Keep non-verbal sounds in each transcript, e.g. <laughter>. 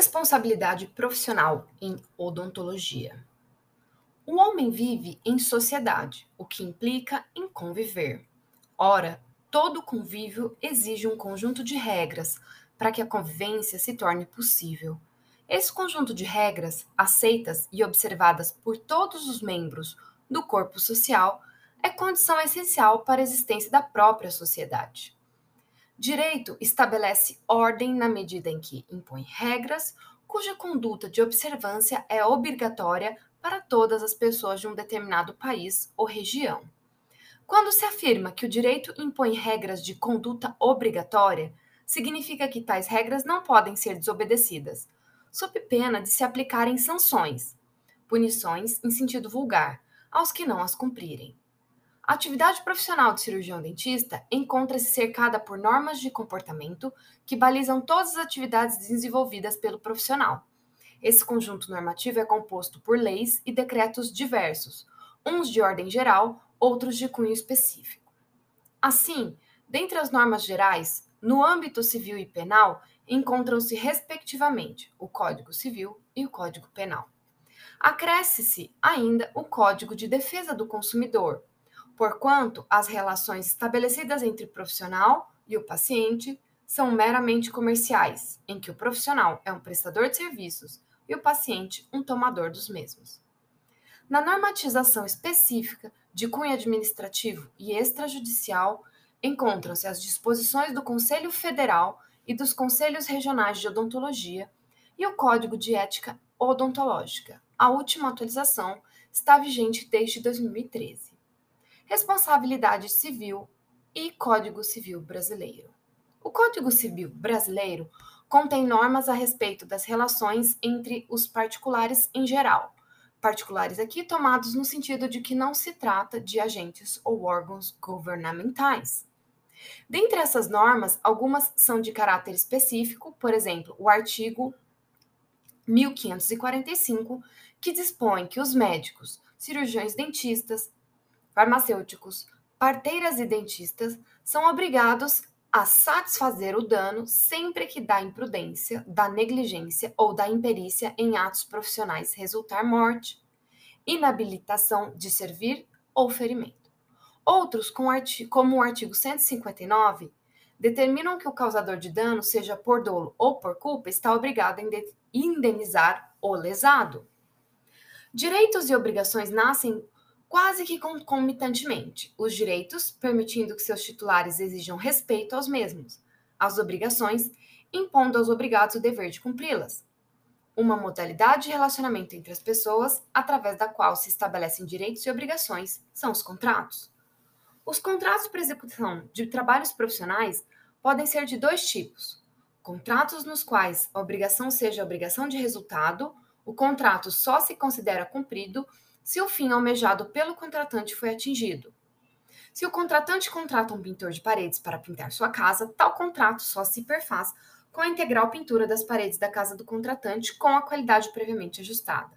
Responsabilidade profissional em odontologia. O homem vive em sociedade, o que implica em conviver. Ora, todo convívio exige um conjunto de regras para que a convivência se torne possível. Esse conjunto de regras, aceitas e observadas por todos os membros do corpo social, é condição essencial para a existência da própria sociedade. Direito estabelece ordem na medida em que impõe regras cuja conduta de observância é obrigatória para todas as pessoas de um determinado país ou região. Quando se afirma que o direito impõe regras de conduta obrigatória, significa que tais regras não podem ser desobedecidas, sob pena de se aplicarem sanções, punições em sentido vulgar, aos que não as cumprirem. A atividade profissional de cirurgião dentista encontra-se cercada por normas de comportamento que balizam todas as atividades desenvolvidas pelo profissional. Esse conjunto normativo é composto por leis e decretos diversos, uns de ordem geral, outros de cunho específico. Assim, dentre as normas gerais, no âmbito civil e penal, encontram-se, respectivamente, o Código Civil e o Código Penal. Acresce-se ainda o Código de Defesa do Consumidor, porquanto as relações estabelecidas entre o profissional e o paciente são meramente comerciais, em que o profissional é um prestador de serviços e o paciente um tomador dos mesmos. Na normatização específica de cunho administrativo e extrajudicial, encontram-se as disposições do Conselho Federal e dos Conselhos Regionais de Odontologia e o Código de Ética Odontológica. A última atualização está vigente desde 2013 responsabilidade civil e Código Civil Brasileiro. O Código Civil Brasileiro contém normas a respeito das relações entre os particulares em geral. Particulares aqui tomados no sentido de que não se trata de agentes ou órgãos governamentais. Dentre essas normas, algumas são de caráter específico, por exemplo, o artigo 1545, que dispõe que os médicos, cirurgiões dentistas, farmacêuticos, parteiras e dentistas são obrigados a satisfazer o dano sempre que da imprudência, da negligência ou da imperícia em atos profissionais resultar morte, inabilitação de servir ou ferimento. Outros, como o artigo 159, determinam que o causador de dano, seja por dolo ou por culpa, está obrigado a indenizar o lesado. Direitos e obrigações nascem quase que concomitantemente, os direitos, permitindo que seus titulares exijam respeito aos mesmos, as obrigações, impondo aos obrigados o dever de cumpri-las. Uma modalidade de relacionamento entre as pessoas, através da qual se estabelecem direitos e obrigações, são os contratos. Os contratos para execução de trabalhos profissionais podem ser de dois tipos: contratos nos quais a obrigação seja a obrigação de resultado, o contrato só se considera cumprido se o fim almejado pelo contratante foi atingido. Se o contratante contrata um pintor de paredes para pintar sua casa, tal contrato só se perfaz com a integral pintura das paredes da casa do contratante com a qualidade previamente ajustada.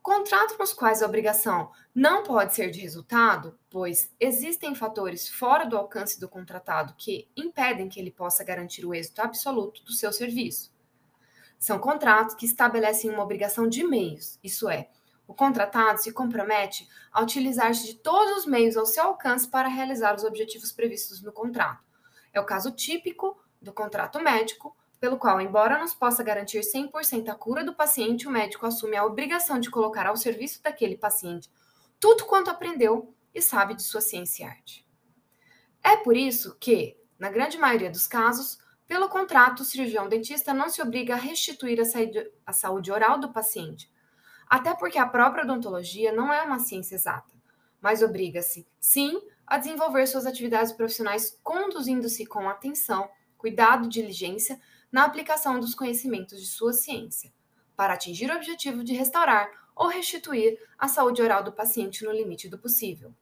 Contratos nos quais a obrigação não pode ser de resultado, pois existem fatores fora do alcance do contratado que impedem que ele possa garantir o êxito absoluto do seu serviço. São contratos que estabelecem uma obrigação de meios, isso é, o contratado se compromete a utilizar-se de todos os meios ao seu alcance para realizar os objetivos previstos no contrato. É o caso típico do contrato médico, pelo qual, embora nos possa garantir 100% a cura do paciente, o médico assume a obrigação de colocar ao serviço daquele paciente tudo quanto aprendeu e sabe de sua ciência e arte. É por isso que, na grande maioria dos casos, pelo contrato, o cirurgião dentista não se obriga a restituir a saúde oral do paciente, até porque a própria odontologia não é uma ciência exata, mas obriga-se, sim, a desenvolver suas atividades profissionais conduzindo-se com atenção, cuidado e diligência na aplicação dos conhecimentos de sua ciência, para atingir o objetivo de restaurar ou restituir a saúde oral do paciente no limite do possível.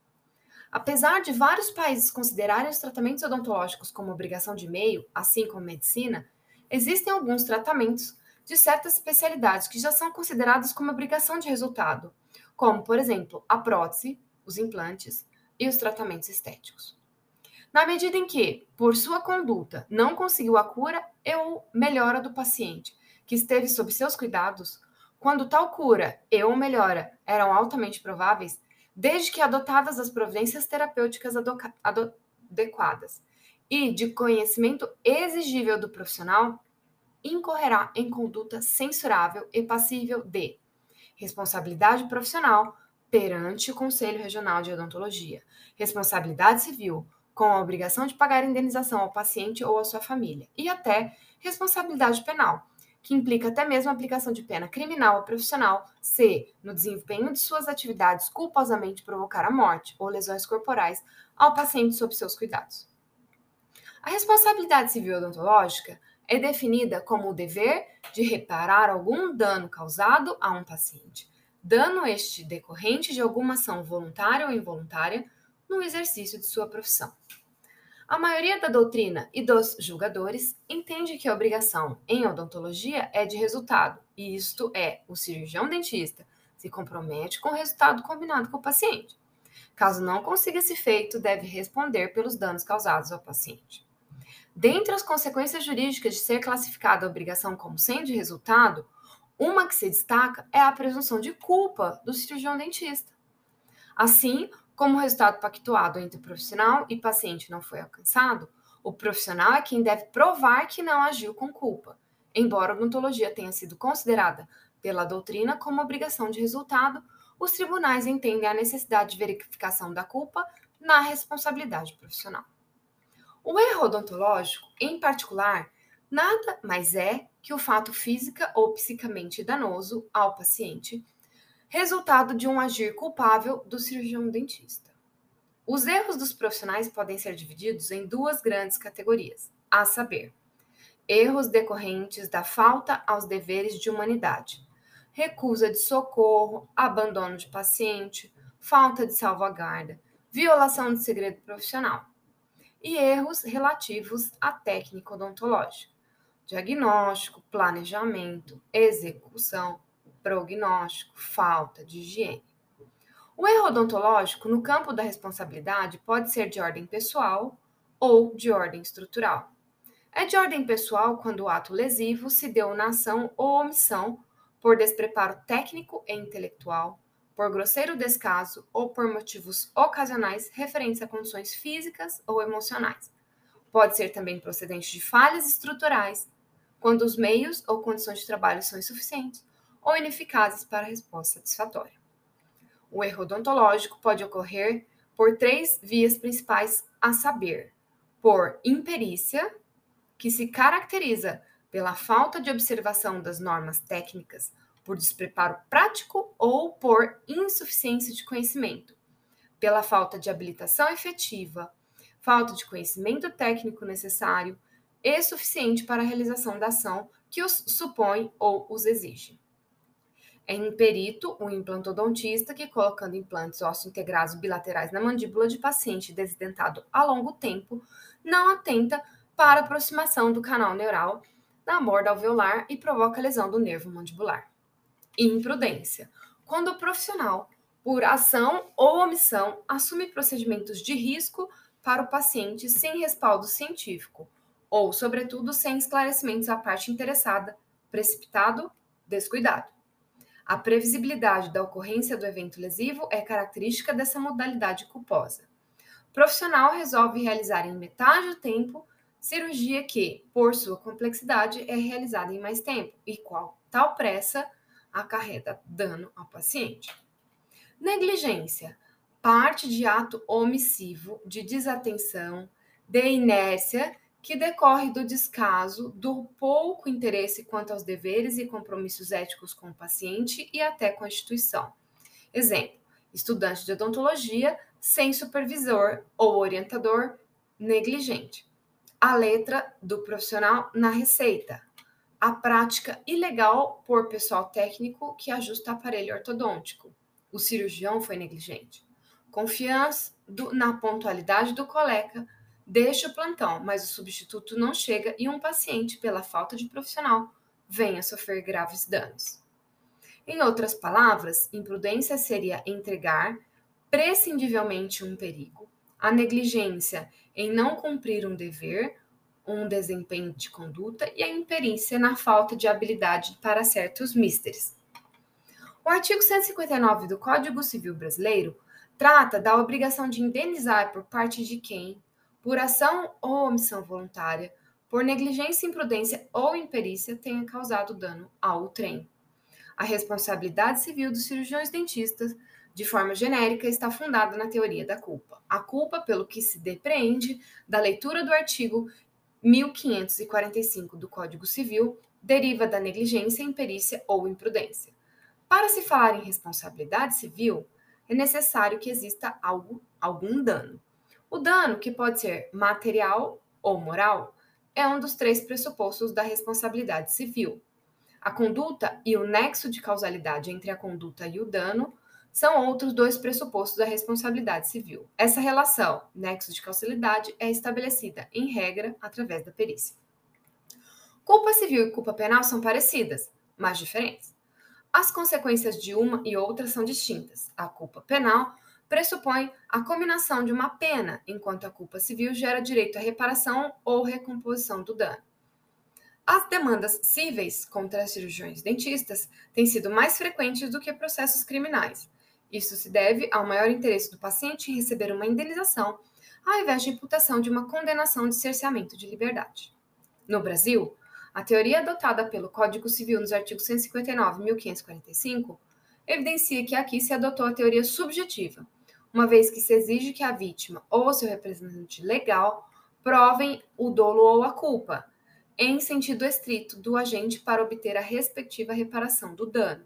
Apesar de vários países considerarem os tratamentos odontológicos como obrigação de meio, assim como medicina, existem alguns tratamentos de certas especialidades que já são consideradas como obrigação de resultado, como, por exemplo, a prótese, os implantes e os tratamentos estéticos. Na medida em que, por sua conduta, não conseguiu a cura ou melhora do paciente, que esteve sob seus cuidados, quando tal cura e ou melhora eram altamente prováveis, desde que adotadas as providências terapêuticas adequadas e de conhecimento exigível do profissional, incorrerá em conduta censurável e passível de responsabilidade profissional perante o Conselho Regional de Odontologia, responsabilidade civil com a obrigação de pagar indenização ao paciente ou à sua família, e até responsabilidade penal, que implica até mesmo a aplicação de pena criminal ao profissional se, no desempenho de suas atividades, culposamente provocar a morte ou lesões corporais ao paciente sob seus cuidados. A responsabilidade civil odontológica é definida como o dever de reparar algum dano causado a um paciente, dano este decorrente de alguma ação voluntária ou involuntária no exercício de sua profissão. A maioria da doutrina e dos julgadores entende que a obrigação em odontologia é de resultado, e isto é, o cirurgião dentista se compromete com o resultado combinado com o paciente. Caso não consiga esse feito, deve responder pelos danos causados ao paciente. Dentre as consequências jurídicas de ser classificada a obrigação como sendo resultado, uma que se destaca é a presunção de culpa do cirurgião dentista. Assim, como o resultado pactuado entre profissional e paciente não foi alcançado, o profissional é quem deve provar que não agiu com culpa, embora a odontologia tenha sido considerada pela doutrina como obrigação de resultado, os tribunais entendem a necessidade de verificação da culpa na responsabilidade profissional. O erro odontológico, em particular, nada mais é que o fato física ou psicamente danoso ao paciente, resultado de um agir culpável do cirurgião dentista. Os erros dos profissionais podem ser divididos em duas grandes categorias, a saber, erros decorrentes da falta aos deveres de humanidade, recusa de socorro, abandono de paciente, falta de salvaguarda, violação de segredo profissional e erros relativos à técnica odontológica, diagnóstico, planejamento, execução, prognóstico, falta de higiene. O erro odontológico no campo da responsabilidade pode ser de ordem pessoal ou de ordem estrutural. É de ordem pessoal quando o ato lesivo se deu na ação ou omissão por despreparo técnico e intelectual, por grosseiro descaso ou por motivos ocasionais referentes a condições físicas ou emocionais. Pode ser também procedente de falhas estruturais, quando os meios ou condições de trabalho são insuficientes ou ineficazes para a resposta satisfatória. O erro odontológico pode ocorrer por três vias principais, a saber, por imperícia, que se caracteriza pela falta de observação das normas técnicas por despreparo prático ou por insuficiência de conhecimento, pela falta de habilitação efetiva, falta de conhecimento técnico necessário e suficiente para a realização da ação que os supõe ou os exige. É imperito o implantodontista que, colocando implantes ósseo-integrados bilaterais na mandíbula de paciente desidentado a longo tempo, não atenta para a aproximação do canal neural na borda alveolar e provoca lesão do nervo mandibular imprudência, quando o profissional, por ação ou omissão, assume procedimentos de risco para o paciente sem respaldo científico, ou, sobretudo, sem esclarecimentos à parte interessada, precipitado, descuidado. A previsibilidade da ocorrência do evento lesivo é característica dessa modalidade culposa. O profissional resolve realizar em metade do tempo cirurgia que, por sua complexidade, é realizada em mais tempo e qual tal pressa acarreta dano ao paciente. Negligência parte de ato omissivo, de desatenção, de inércia que decorre do descaso, do pouco interesse quanto aos deveres e compromissos éticos com o paciente e até com a instituição. Exemplo: estudante de odontologia sem supervisor ou orientador negligente. A letra do profissional na receita, a prática ilegal por pessoal técnico que ajusta aparelho ortodôntico. O cirurgião foi negligente. Confiança do, na pontualidade do colega, deixa o plantão, mas o substituto não chega e um paciente, pela falta de profissional, vem a sofrer graves danos. Em outras palavras, imprudência seria entregar prescindivelmente um perigo, a negligência em não cumprir um dever um desempenho de conduta e a imperícia na falta de habilidade para certos místeres. O artigo 159 do Código Civil Brasileiro trata da obrigação de indenizar por parte de quem, por ação ou omissão voluntária, por negligência, imprudência ou imperícia, tenha causado dano ao trem. A responsabilidade civil dos cirurgiões dentistas, de forma genérica, está fundada na teoria da culpa. A culpa, pelo que se depreende da leitura do artigo 1545 do Código Civil, deriva da negligência, imperícia ou imprudência. Para se falar em responsabilidade civil, é necessário que exista algo, algum dano. O dano, que pode ser material ou moral, é um dos três pressupostos da responsabilidade civil. A conduta e o nexo de causalidade entre a conduta e o dano são outros dois pressupostos da responsabilidade civil. Essa relação, nexo de causalidade, é estabelecida, em regra, através da perícia. Culpa civil e culpa penal são parecidas, mas diferentes. As consequências de uma e outra são distintas. A culpa penal pressupõe a combinação de uma pena, enquanto a culpa civil gera direito à reparação ou recomposição do dano. As demandas cíveis contra cirurgiões dentistas têm sido mais frequentes do que processos criminais. Isso se deve ao maior interesse do paciente em receber uma indenização, ao invés de imputação de uma condenação de cerceamento de liberdade. No Brasil, a teoria adotada pelo Código Civil nos artigos 159 e 1545 evidencia que aqui se adotou a teoria subjetiva, uma vez que se exige que a vítima ou seu representante legal provem o dolo ou a culpa, em sentido estrito do agente para obter a respectiva reparação do dano.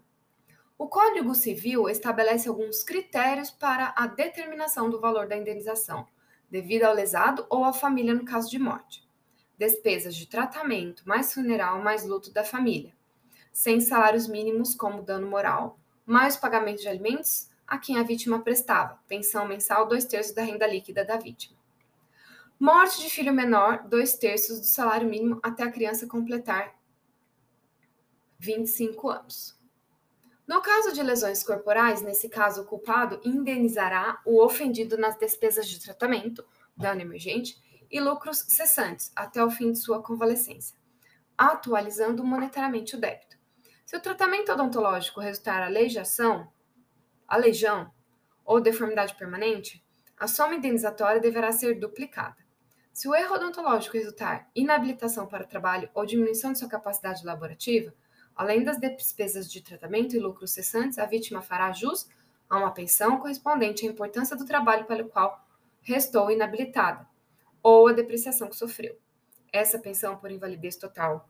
O Código Civil estabelece alguns critérios para a determinação do valor da indenização, devido ao lesado ou à família no caso de morte despesas de tratamento, mais funeral, mais luto da família, sem salários mínimos como dano moral, mais pagamento de alimentos a quem a vítima prestava, pensão mensal, dois terços da renda líquida da vítima. Morte de filho menor, dois terços do salário mínimo até a criança completar 25 anos. No caso de lesões corporais, nesse caso, o culpado indenizará o ofendido nas despesas de tratamento, dano emergente, e lucros cessantes até o fim de sua convalescência, atualizando monetariamente o débito. Se o tratamento odontológico resultar aleijação, aleijão ou deformidade permanente, a soma indenizatória deverá ser duplicada. Se o erro odontológico resultar inabilitação para o trabalho ou diminuição de sua capacidade laborativa, além das despesas de tratamento e lucros cessantes, a vítima fará jus a uma pensão correspondente à importância do trabalho pelo qual restou inabilitada, ou a depreciação que sofreu. Essa pensão por invalidez total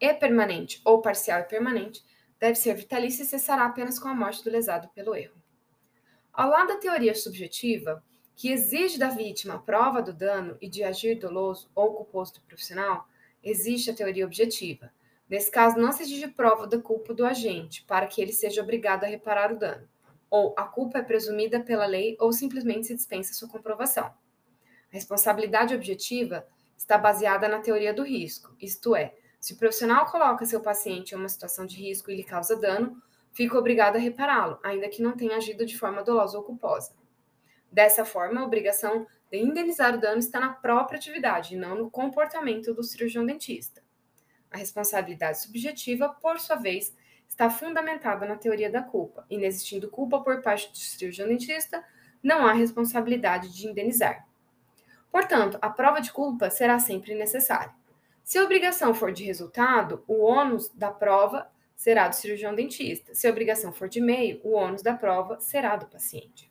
e permanente ou parcial e permanente deve ser vitalícia e cessará apenas com a morte do lesado pelo erro. Ao lado da teoria subjetiva, que exige da vítima a prova do dano e de agir doloso ou culposo do profissional, existe a teoria objetiva. Nesse caso, não se exige prova da culpa do agente para que ele seja obrigado a reparar o dano, ou a culpa é presumida pela lei ou simplesmente se dispensa sua comprovação. A responsabilidade objetiva está baseada na teoria do risco, isto é, se o profissional coloca seu paciente em uma situação de risco e lhe causa dano, fica obrigado a repará-lo, ainda que não tenha agido de forma dolosa ou culposa. Dessa forma, a obrigação de indenizar o dano está na própria atividade não no comportamento do cirurgião dentista. A responsabilidade subjetiva, por sua vez, está fundamentada na teoria da culpa. Inexistindo culpa por parte do cirurgião dentista, não há responsabilidade de indenizar. Portanto, a prova de culpa será sempre necessária. Se a obrigação for de resultado, o ônus da prova será do cirurgião dentista. Se a obrigação for de meio, o ônus da prova será do paciente.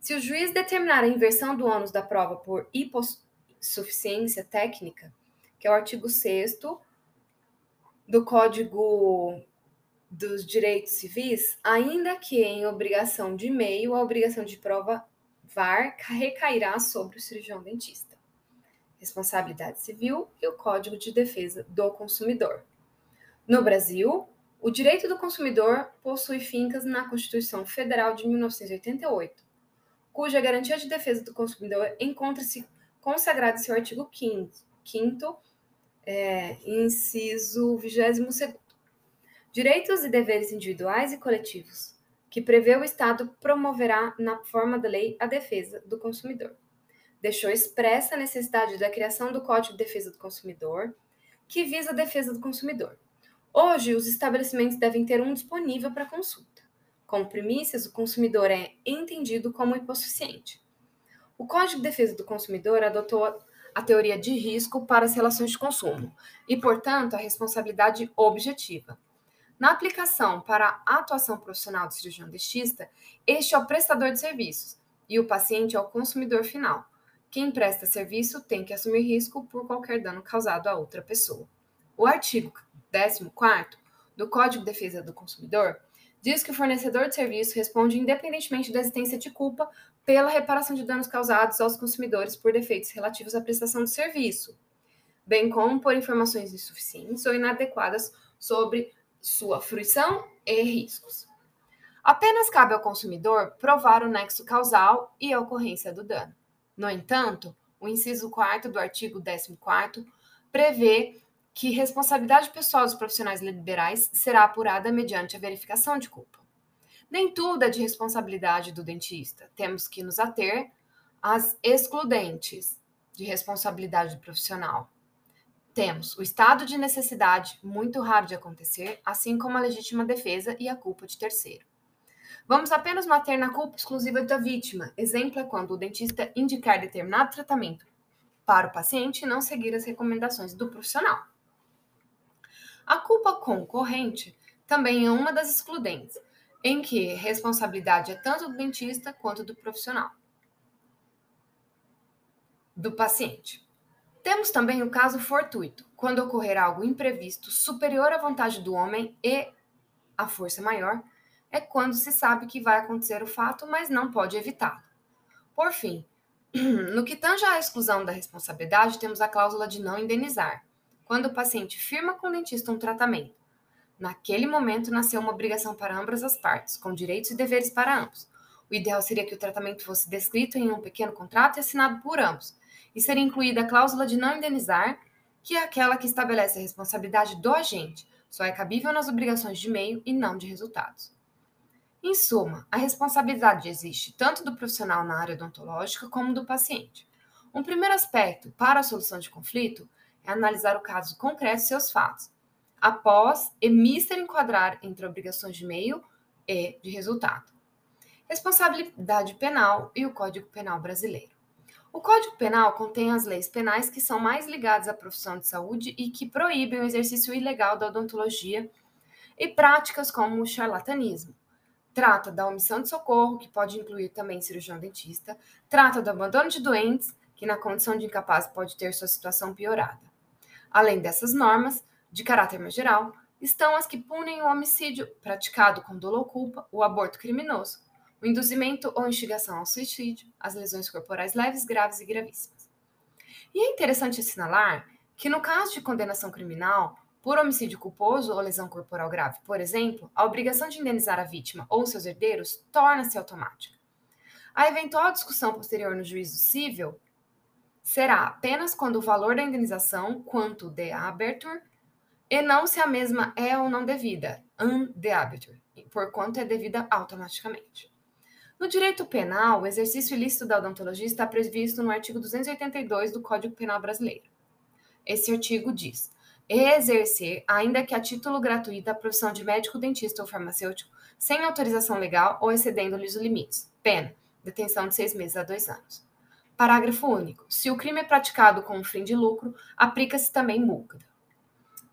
Se o juiz determinar a inversão do ônus da prova por hipossuficiência técnica, que é o artigo 6 do Código dos Direitos Civis, ainda que em obrigação de meio, a obrigação de prova VAR recairá sobre o cirurgião dentista. Responsabilidade civil e o Código de Defesa do Consumidor. No Brasil, o direito do consumidor possui fincas na Constituição Federal de 1988, cuja garantia de defesa do consumidor encontra-se consagrada em seu artigo 5, 5 é, inciso 22. Direitos e deveres individuais e coletivos que prevê o Estado promoverá, na forma da lei, a defesa do consumidor. deixou expressa a necessidade da criação do Código de Defesa do Consumidor, que visa a defesa do consumidor. Hoje, os estabelecimentos devem ter um disponível para consulta. Como primícias, o consumidor é entendido como hipossuficiente. O Código de Defesa do Consumidor adotou a teoria de risco para as relações de consumo e, portanto, a responsabilidade objetiva. Na aplicação para a atuação profissional do cirurgião dentista, este é o prestador de serviços e o paciente é o consumidor final. Quem presta serviço tem que assumir risco por qualquer dano causado a outra pessoa. O artigo 14 do Código de Defesa do Consumidor diz que o fornecedor de serviço responde independentemente da existência de culpa pela reparação de danos causados aos consumidores por defeitos relativos à prestação do serviço, bem como por informações insuficientes ou inadequadas sobre sua fruição e riscos. Apenas cabe ao consumidor provar o nexo causal e a ocorrência do dano. No entanto, o inciso 4 do artigo 14 prevê que responsabilidade pessoal dos profissionais liberais será apurada mediante a verificação de culpa. Nem tudo é de responsabilidade do dentista. Temos que nos ater às excludentes de responsabilidade profissional. Temos o estado de necessidade, muito raro de acontecer, assim como a legítima defesa e a culpa de terceiro. Vamos apenas mater na culpa exclusiva da vítima. Exemplo é quando o dentista indicar determinado tratamento para o paciente e não seguir as recomendações do profissional. A culpa concorrente também é uma das excludentes, em que responsabilidade é tanto do dentista quanto do profissional. Do paciente. Temos também o caso fortuito, quando ocorrer algo imprevisto superior à vontade do homem e a força maior, é quando se sabe que vai acontecer o fato, mas não pode evitá-lo. Por fim, <clears throat> no que tange à exclusão da responsabilidade, temos a cláusula de não indenizar, quando o paciente firma com o dentista um tratamento. Naquele momento nasceu uma obrigação para ambas as partes, com direitos e deveres para ambos. O ideal seria que o tratamento fosse descrito em um pequeno contrato e assinado por ambos, e seria incluída a cláusula de não indenizar, que é aquela que estabelece a responsabilidade do agente, só é cabível nas obrigações de meio e não de resultados. Em suma, a responsabilidade existe tanto do profissional na área odontológica como do paciente. Um primeiro aspecto para a solução de conflito é analisar o caso concreto e seus fatos, após Emister enquadrar entre obrigações de meio e de resultado. Responsabilidade penal e o Código Penal brasileiro. O Código Penal contém as leis penais que são mais ligadas à profissão de saúde e que proíbem o exercício ilegal da odontologia e práticas como o charlatanismo. Trata da omissão de socorro, que pode incluir também cirurgião dentista, trata do abandono de doentes, que na condição de incapaz pode ter sua situação piorada. Além dessas normas, de caráter mais geral, estão as que punem o homicídio praticado com dolo ou culpa, o aborto criminoso, o induzimento ou instigação ao suicídio, as lesões corporais leves, graves e gravíssimas. E é interessante assinalar que, no caso de condenação criminal, por homicídio culposo ou lesão corporal grave, por exemplo, a obrigação de indenizar a vítima ou seus herdeiros torna-se automática. A eventual discussão posterior no juízo civil será apenas quando o valor da indenização, quanto de abertura, e não se a mesma é ou não devida, un de abertura, por quanto é devida automaticamente. No direito penal, o exercício ilícito da odontologia está previsto no artigo 282 do Código Penal Brasileiro. Esse artigo diz: exercer, ainda que a título gratuito, a profissão de médico, dentista ou farmacêutico, sem autorização legal ou excedendo-lhes os limites. Pena: detenção de seis meses a dois anos. Parágrafo único. Se o crime é praticado com um fim de lucro, aplica-se também multa.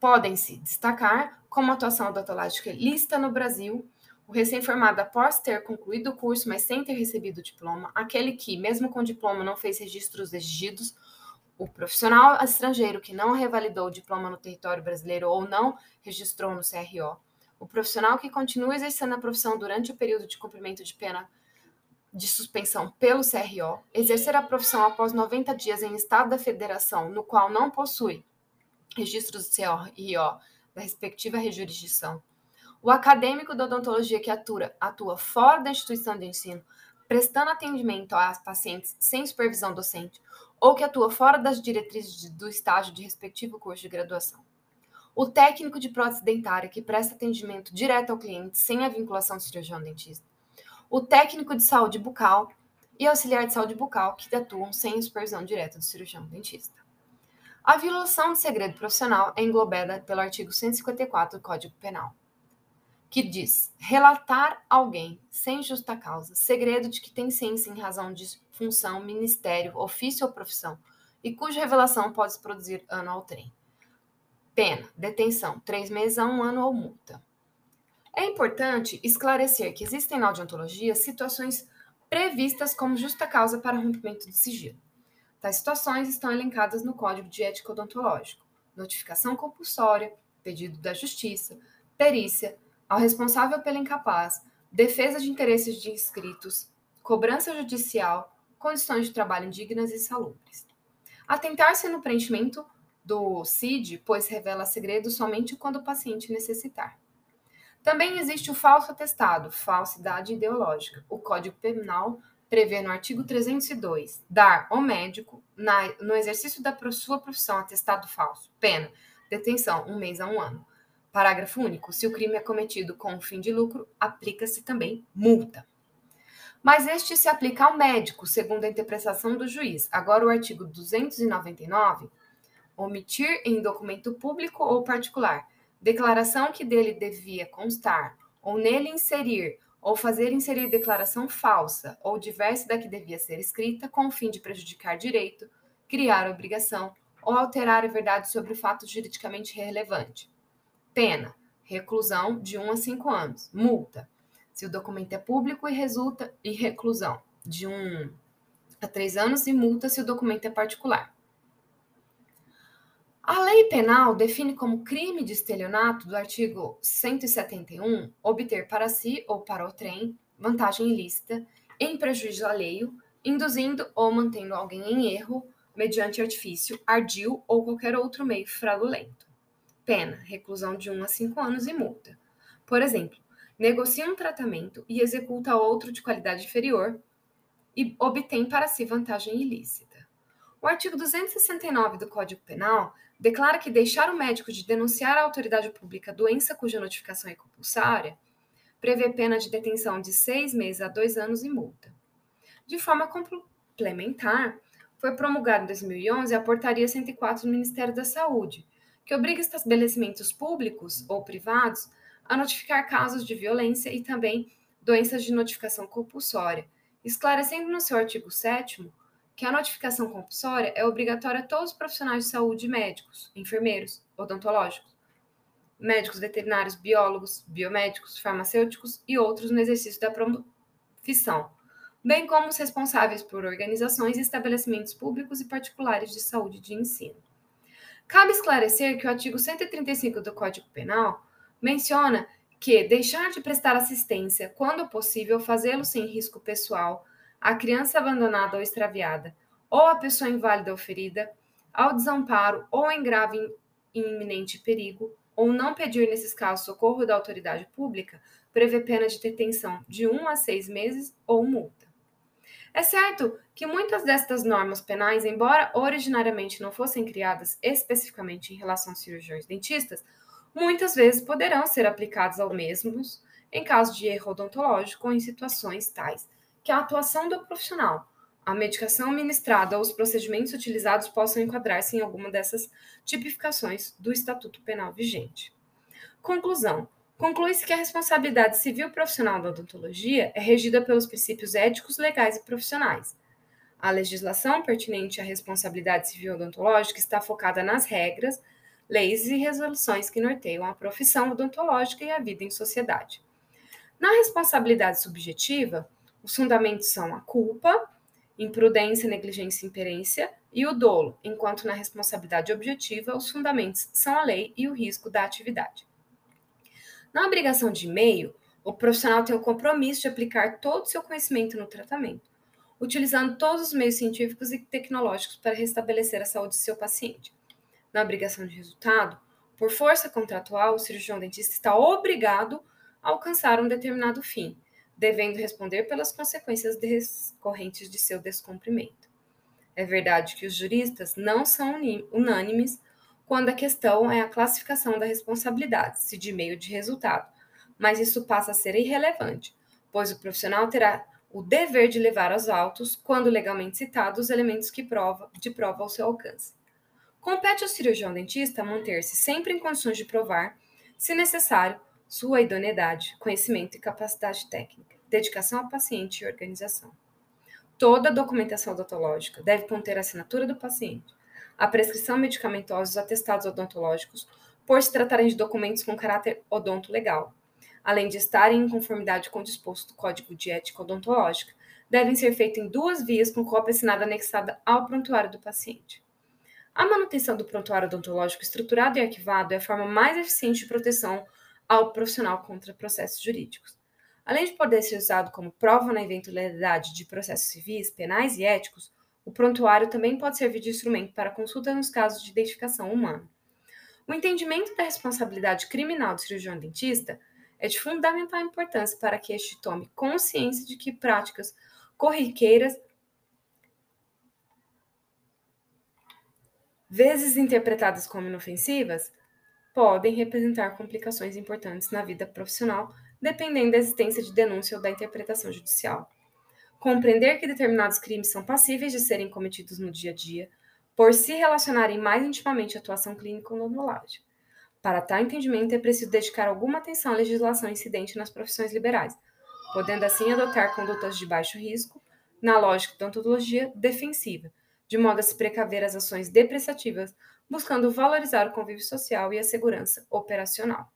Podem-se destacar como atuação odontológica lista no Brasil o recém-formado após ter concluído o curso, mas sem ter recebido o diploma, aquele que, mesmo com diploma, não fez registros exigidos, o profissional estrangeiro que não revalidou o diploma no território brasileiro ou não registrou no CRO, o profissional que continua exercendo a profissão durante o período de cumprimento de pena de suspensão pelo CRO, exercer a profissão após 90 dias em estado da federação no qual não possui registros do CRO da respectiva jurisdição, o acadêmico da odontologia que atua, atua fora da instituição de ensino, prestando atendimento a pacientes sem supervisão docente, ou que atua fora das diretrizes do estágio de respectivo curso de graduação. O técnico de prótese dentária que presta atendimento direto ao cliente sem a vinculação do cirurgião dentista o técnico de saúde bucal e auxiliar de saúde bucal que atuam sem supervisão direta do cirurgião dentista. A violação de segredo profissional é englobada pelo artigo 154 do Código Penal, que diz: relatar alguém sem justa causa segredo de que tem ciência em razão de função, ministério, ofício ou profissão e cuja revelação pode produzir ano ao trem. Pena: detenção, três meses a um ano ou multa. É importante esclarecer que existem na audiologia situações previstas como justa causa para rompimento de sigilo. Tais situações estão elencadas no Código de Ética Odontológico: notificação compulsória, pedido da justiça, perícia, ao responsável pelo incapaz, defesa de interesses de inscritos, cobrança judicial, condições de trabalho indignas e salubres. Atentar-se no preenchimento do CID, pois revela segredo somente quando o paciente necessitar. Também existe o falso atestado, falsidade ideológica. O Código Penal prevê no artigo 302 dar ao médico, na, no exercício da sua profissão, atestado falso, pena, detenção, um mês a um ano. Parágrafo único. Se o crime é cometido com fim de lucro, aplica-se também multa. Mas este se aplica ao médico, segundo a interpretação do juiz. Agora, o artigo 299, omitir em documento público ou particular declaração que dele devia constar, ou nele inserir, ou fazer inserir declaração falsa, ou diversa da que devia ser escrita, com o fim de prejudicar direito, criar obrigação ou alterar a verdade sobre o fato juridicamente relevante. Pena: reclusão de 1 a 5 anos. Multa: se o documento é público e resulta em reclusão de 1 a 3 anos e multa se o documento é particular. A lei penal define como crime de estelionato do artigo 171 obter para si ou para o trem vantagem ilícita em prejuízo alheio, induzindo ou mantendo alguém em erro mediante artifício, ardil ou qualquer outro meio fraudulento. Pena: reclusão de 1 a 5 anos e multa. Por exemplo, negocia um tratamento e executa outro de qualidade inferior e obtém para si vantagem ilícita. O artigo 269 do Código Penal declara que deixar o médico de denunciar à autoridade pública doença cuja notificação é compulsória prevê pena de detenção de seis meses a dois anos e multa. De forma complementar, foi promulgada em 2011 a Portaria 104 do Ministério da Saúde, que obriga estabelecimentos públicos ou privados a notificar casos de violência e também doenças de notificação compulsória, esclarecendo no seu artigo 7 que a notificação compulsória é obrigatória a todos os profissionais de saúde médicos, enfermeiros, odontológicos, médicos veterinários, biólogos, biomédicos, farmacêuticos e outros no exercício da profissão, bem como os responsáveis por organizações e estabelecimentos públicos e particulares de saúde e de ensino. Cabe esclarecer que o artigo 135 do Código Penal menciona que deixar de prestar assistência, quando possível, fazê-lo sem risco pessoal, à criança abandonada ou extraviada, ou à pessoa inválida ou ferida, ao desamparo ou em grave e iminente perigo, ou não pedir nesses casos socorro da autoridade pública, prevê pena de detenção de um a seis meses ou multa. É certo que muitas destas normas penais, embora originariamente não fossem criadas especificamente em relação a cirurgiões dentistas, muitas vezes poderão ser aplicadas aos mesmos em caso de erro odontológico ou em situações tais que a atuação do profissional, a medicação ministrada ou os procedimentos utilizados possam enquadrar-se em alguma dessas tipificações do Estatuto Penal vigente. Conclusão: conclui-se que a responsabilidade civil profissional da odontologia é regida pelos princípios éticos, legais e profissionais. A legislação pertinente à responsabilidade civil odontológica está focada nas regras, leis e resoluções que norteiam a profissão odontológica e a vida em sociedade. Na responsabilidade subjetiva, os fundamentos são a culpa, imprudência, negligência e imperência e o dolo, enquanto na responsabilidade objetiva, os fundamentos são a lei e o risco da atividade. Na obrigação de meio, o profissional tem o compromisso de aplicar todo o seu conhecimento no tratamento, utilizando todos os meios científicos e tecnológicos para restabelecer a saúde de seu paciente. Na obrigação de resultado, por força contratual, o cirurgião dentista está obrigado a alcançar um determinado fim, devendo responder pelas consequências decorrentes de seu descumprimento. É verdade que os juristas não são unânimes quando a questão é a classificação da responsabilidade, se de meio de resultado, mas isso passa a ser irrelevante, pois o profissional terá o dever de levar aos autos, quando legalmente citados, os elementos que prova, de prova ao seu alcance. Compete ao cirurgião dentista manter-se sempre em condições de provar, se necessário, sua idoneidade, conhecimento e capacidade técnica, dedicação ao paciente e organização. Toda documentação odontológica deve conter a assinatura do paciente, a prescrição medicamentosa e os atestados odontológicos, por se tratarem de documentos com caráter odonto-legal, além de estarem em conformidade com o disposto do Código de Ética Odontológica, devem ser feitos em duas vias com cópia assinada anexada ao prontuário do paciente. A manutenção do prontuário odontológico estruturado e arquivado é a forma mais eficiente de proteção ao profissional contra processos jurídicos. Além de poder ser usado como prova na eventualidade de processos civis, penais e éticos, o prontuário também pode servir de instrumento para consulta nos casos de identificação humana. O entendimento da responsabilidade criminal do cirurgião dentista é de fundamental importância para que este tome consciência de que práticas corriqueiras, vezes interpretadas como inofensivas, podem representar complicações importantes na vida profissional, dependendo da existência de denúncia ou da interpretação judicial. Compreender que determinados crimes são passíveis de serem cometidos no dia a dia, por se relacionarem mais intimamente à atuação odontológica. Para tal entendimento, é preciso dedicar alguma atenção à legislação incidente nas profissões liberais, podendo assim adotar condutas de baixo risco, na lógica da ontologia defensiva, de modo a se precaver as ações depreciativas, buscando valorizar o convívio social e a segurança operacional.